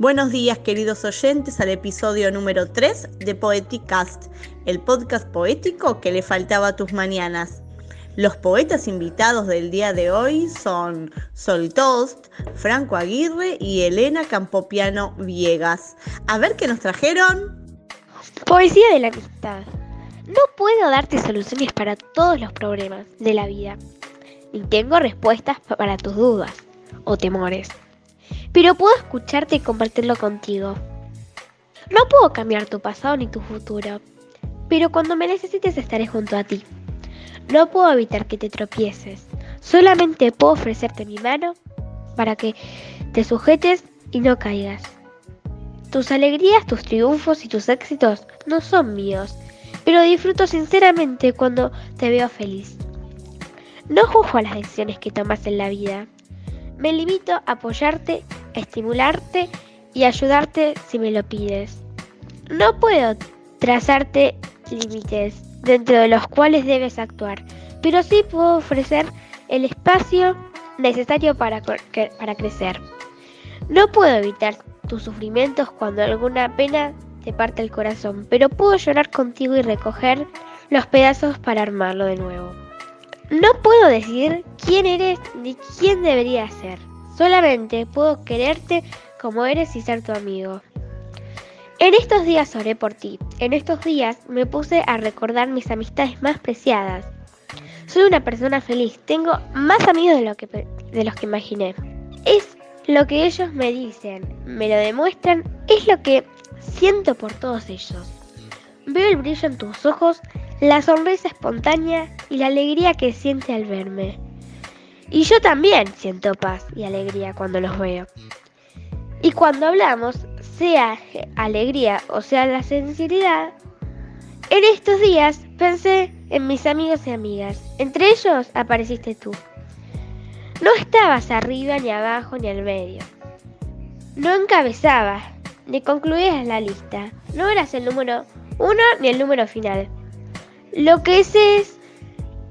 Buenos días queridos oyentes al episodio número 3 de Poeticast, el podcast poético que le faltaba a tus mañanas. Los poetas invitados del día de hoy son Sol Toast, Franco Aguirre y Elena Campopiano Viegas. A ver qué nos trajeron. Poesía de la amistad. No puedo darte soluciones para todos los problemas de la vida, ni tengo respuestas para tus dudas o temores pero puedo escucharte y compartirlo contigo. No puedo cambiar tu pasado ni tu futuro, pero cuando me necesites estaré junto a ti. No puedo evitar que te tropieces, solamente puedo ofrecerte mi mano para que te sujetes y no caigas. Tus alegrías, tus triunfos y tus éxitos no son míos, pero disfruto sinceramente cuando te veo feliz. No juzgo las decisiones que tomas en la vida. Me limito a apoyarte estimularte y ayudarte si me lo pides. No puedo trazarte límites dentro de los cuales debes actuar, pero sí puedo ofrecer el espacio necesario para, para crecer. No puedo evitar tus sufrimientos cuando alguna pena te parte el corazón, pero puedo llorar contigo y recoger los pedazos para armarlo de nuevo. No puedo decir quién eres ni quién debería ser. Solamente puedo quererte como eres y ser tu amigo. En estos días oré por ti. En estos días me puse a recordar mis amistades más preciadas. Soy una persona feliz. Tengo más amigos de, lo que, de los que imaginé. Es lo que ellos me dicen, me lo demuestran, es lo que siento por todos ellos. Veo el brillo en tus ojos, la sonrisa espontánea y la alegría que siente al verme. Y yo también siento paz y alegría cuando los veo. Y cuando hablamos, sea alegría o sea la sinceridad, en estos días pensé en mis amigos y amigas. Entre ellos apareciste tú. No estabas arriba ni abajo ni al medio. No encabezabas ni concluías la lista. No eras el número uno ni el número final. Lo que sé es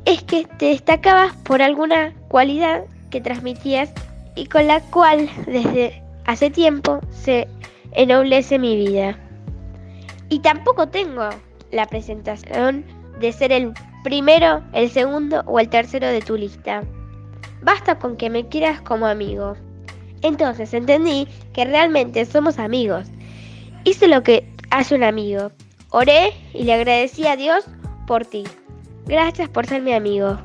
es que te destacabas por alguna cualidad que transmitías y con la cual desde hace tiempo se ennoblece mi vida. Y tampoco tengo la presentación de ser el primero, el segundo o el tercero de tu lista. Basta con que me quieras como amigo. Entonces entendí que realmente somos amigos. Hice lo que hace un amigo. Oré y le agradecí a Dios por ti. Gracias por ser mi amigo.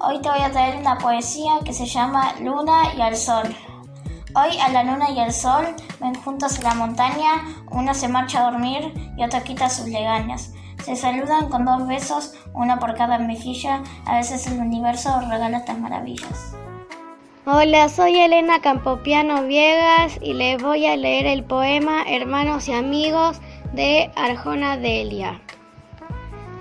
Hoy te voy a traer una poesía que se llama Luna y al Sol. Hoy a la luna y al sol ven juntos a la montaña, uno se marcha a dormir y otro quita sus legañas. Se saludan con dos besos, uno por cada mejilla, a veces el universo regala estas maravillas. Hola, soy Elena Campopiano Viegas y les voy a leer el poema Hermanos y Amigos de Arjona Delia.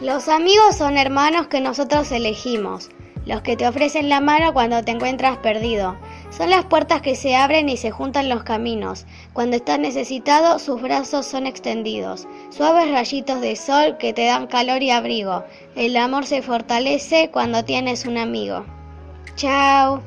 Los amigos son hermanos que nosotros elegimos, los que te ofrecen la mano cuando te encuentras perdido. Son las puertas que se abren y se juntan los caminos. Cuando estás necesitado, sus brazos son extendidos. Suaves rayitos de sol que te dan calor y abrigo. El amor se fortalece cuando tienes un amigo. Chao.